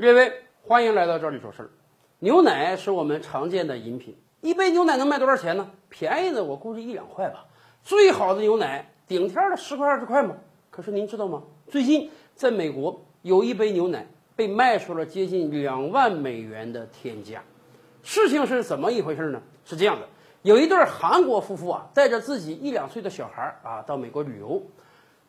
列位，欢迎来到这里说事儿。牛奶是我们常见的饮品，一杯牛奶能卖多少钱呢？便宜的我估计一两块吧。最好的牛奶顶天的十块二十块吗？可是您知道吗？最近在美国有一杯牛奶被卖出了接近两万美元的天价。事情是怎么一回事呢？是这样的，有一对韩国夫妇啊，带着自己一两岁的小孩啊到美国旅游。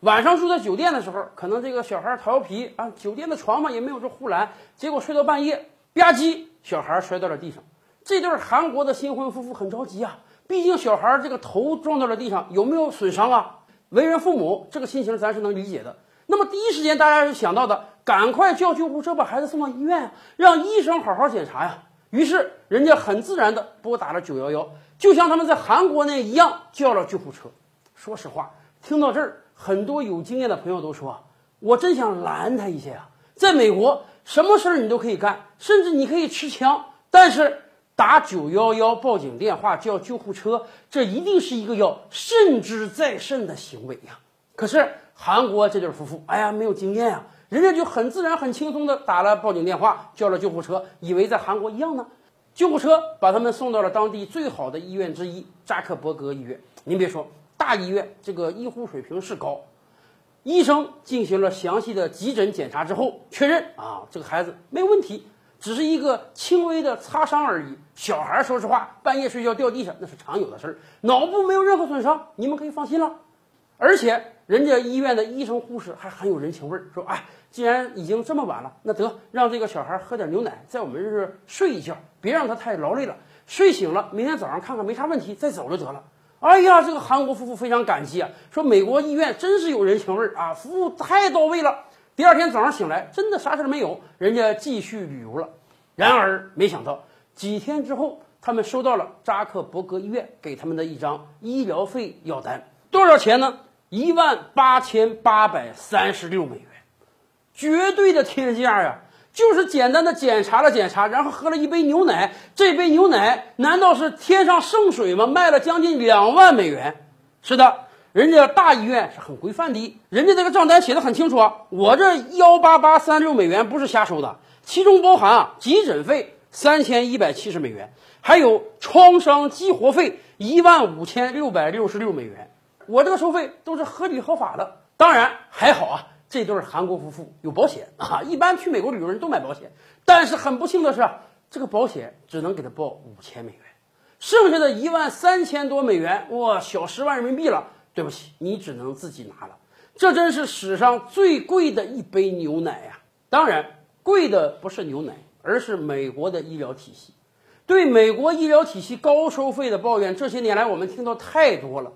晚上住在酒店的时候，可能这个小孩调皮啊，酒店的床嘛也没有这护栏，结果睡到半夜，吧唧，小孩摔到了地上。这对韩国的新婚夫妇很着急啊，毕竟小孩这个头撞到了地上，有没有损伤啊？为人父母，这个心情咱是能理解的。那么第一时间大家是想到的，赶快叫救护车把孩子送到医院，让医生好好检查呀。于是人家很自然的拨打了九幺幺，就像他们在韩国那一样叫了救护车。说实话，听到这儿。很多有经验的朋友都说，我真想拦他一下呀！在美国，什么事儿你都可以干，甚至你可以持枪，但是打九幺幺报警电话叫救护车，这一定是一个要慎之再慎的行为呀。可是韩国这对夫妇，哎呀，没有经验呀，人家就很自然、很轻松的打了报警电话，叫了救护车，以为在韩国一样呢。救护车把他们送到了当地最好的医院之一——扎克伯格医院。您别说。大医院这个医护水平是高，医生进行了详细的急诊检查之后，确认啊，这个孩子没有问题，只是一个轻微的擦伤而已。小孩说实话，半夜睡觉掉地上那是常有的事儿，脑部没有任何损伤，你们可以放心了。而且人家医院的医生护士还很有人情味儿，说哎，既然已经这么晚了，那得让这个小孩喝点牛奶，在我们这儿睡一觉，别让他太劳累了。睡醒了，明天早上看看没啥问题，再走就得了。哎呀，这个韩国夫妇非常感激啊，说美国医院真是有人情味儿啊，服务太到位了。第二天早上醒来，真的啥事儿没有，人家继续旅游了。然而没想到，几天之后，他们收到了扎克伯格医院给他们的一张医疗费要单，多少钱呢？一万八千八百三十六美元，绝对的天价呀！就是简单的检查了检查，然后喝了一杯牛奶。这杯牛奶难道是天上圣水吗？卖了将近两万美元。是的，人家大医院是很规范的，人家这个账单写的很清楚啊。我这幺八八三六美元不是瞎收的，其中包含啊急诊费三千一百七十美元，还有创伤激活费一万五千六百六十六美元。我这个收费都是合理合法的，当然还好啊。这对韩国夫妇有保险啊，一般去美国旅游人都买保险，但是很不幸的是，这个保险只能给他报五千美元，剩下的一万三千多美元，哇，小十万人民币了。对不起，你只能自己拿了。这真是史上最贵的一杯牛奶呀！当然，贵的不是牛奶，而是美国的医疗体系。对美国医疗体系高收费的抱怨，这些年来我们听到太多了。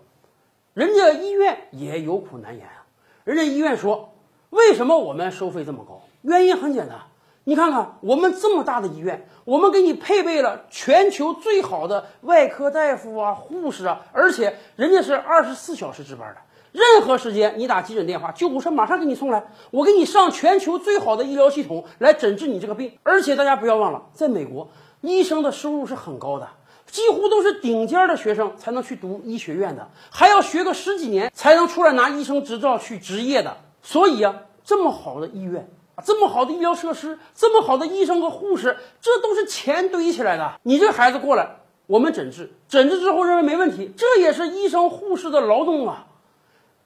人家医院也有苦难言啊，人家医院说。为什么我们收费这么高？原因很简单，你看看我们这么大的医院，我们给你配备了全球最好的外科大夫啊、护士啊，而且人家是二十四小时值班的，任何时间你打急诊电话，救护车马上给你送来，我给你上全球最好的医疗系统来诊治你这个病。而且大家不要忘了，在美国，医生的收入是很高的，几乎都是顶尖的学生才能去读医学院的，还要学个十几年才能出来拿医生执照去执业的。所以啊，这么好的医院啊，这么好的医疗设施，这么好的医生和护士，这都是钱堆起来的。你这孩子过来，我们诊治，诊治之后认为没问题，这也是医生护士的劳动啊，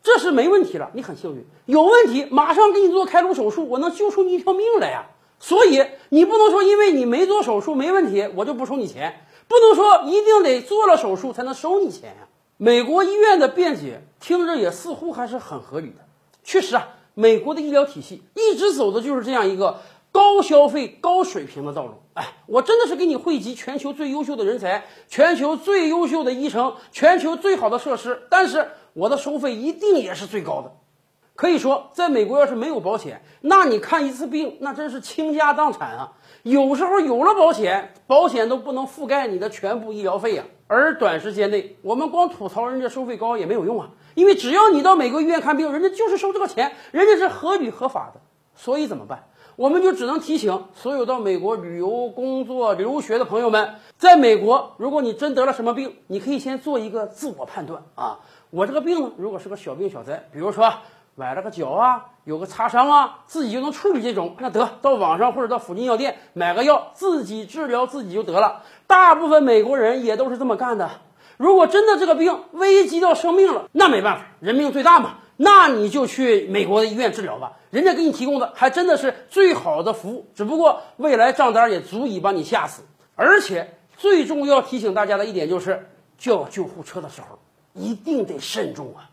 这是没问题了。你很幸运，有问题马上给你做开颅手术，我能救出你一条命来呀。所以你不能说因为你没做手术没问题，我就不收你钱，不能说一定得做了手术才能收你钱呀。美国医院的辩解听着也似乎还是很合理的。确实啊，美国的医疗体系一直走的就是这样一个高消费、高水平的道路。哎，我真的是给你汇集全球最优秀的人才、全球最优秀的医生、全球最好的设施，但是我的收费一定也是最高的。可以说，在美国要是没有保险，那你看一次病，那真是倾家荡产啊。有时候有了保险，保险都不能覆盖你的全部医疗费呀。而短时间内，我们光吐槽人家收费高也没有用啊。因为只要你到美国医院看病，人家就是收这个钱，人家是合理合法的。所以怎么办？我们就只能提醒所有到美国旅游、工作、留学的朋友们，在美国，如果你真得了什么病，你可以先做一个自我判断啊。我这个病呢，如果是个小病小灾，比如说崴了个脚啊，有个擦伤啊，自己就能处理这种，那得到网上或者到附近药店买个药，自己治疗自己就得了。大部分美国人也都是这么干的。如果真的这个病危及到生命了，那没办法，人命最大嘛，那你就去美国的医院治疗吧，人家给你提供的还真的是最好的服务，只不过未来账单也足以把你吓死。而且最重要提醒大家的一点就是，叫救护车的时候一定得慎重啊。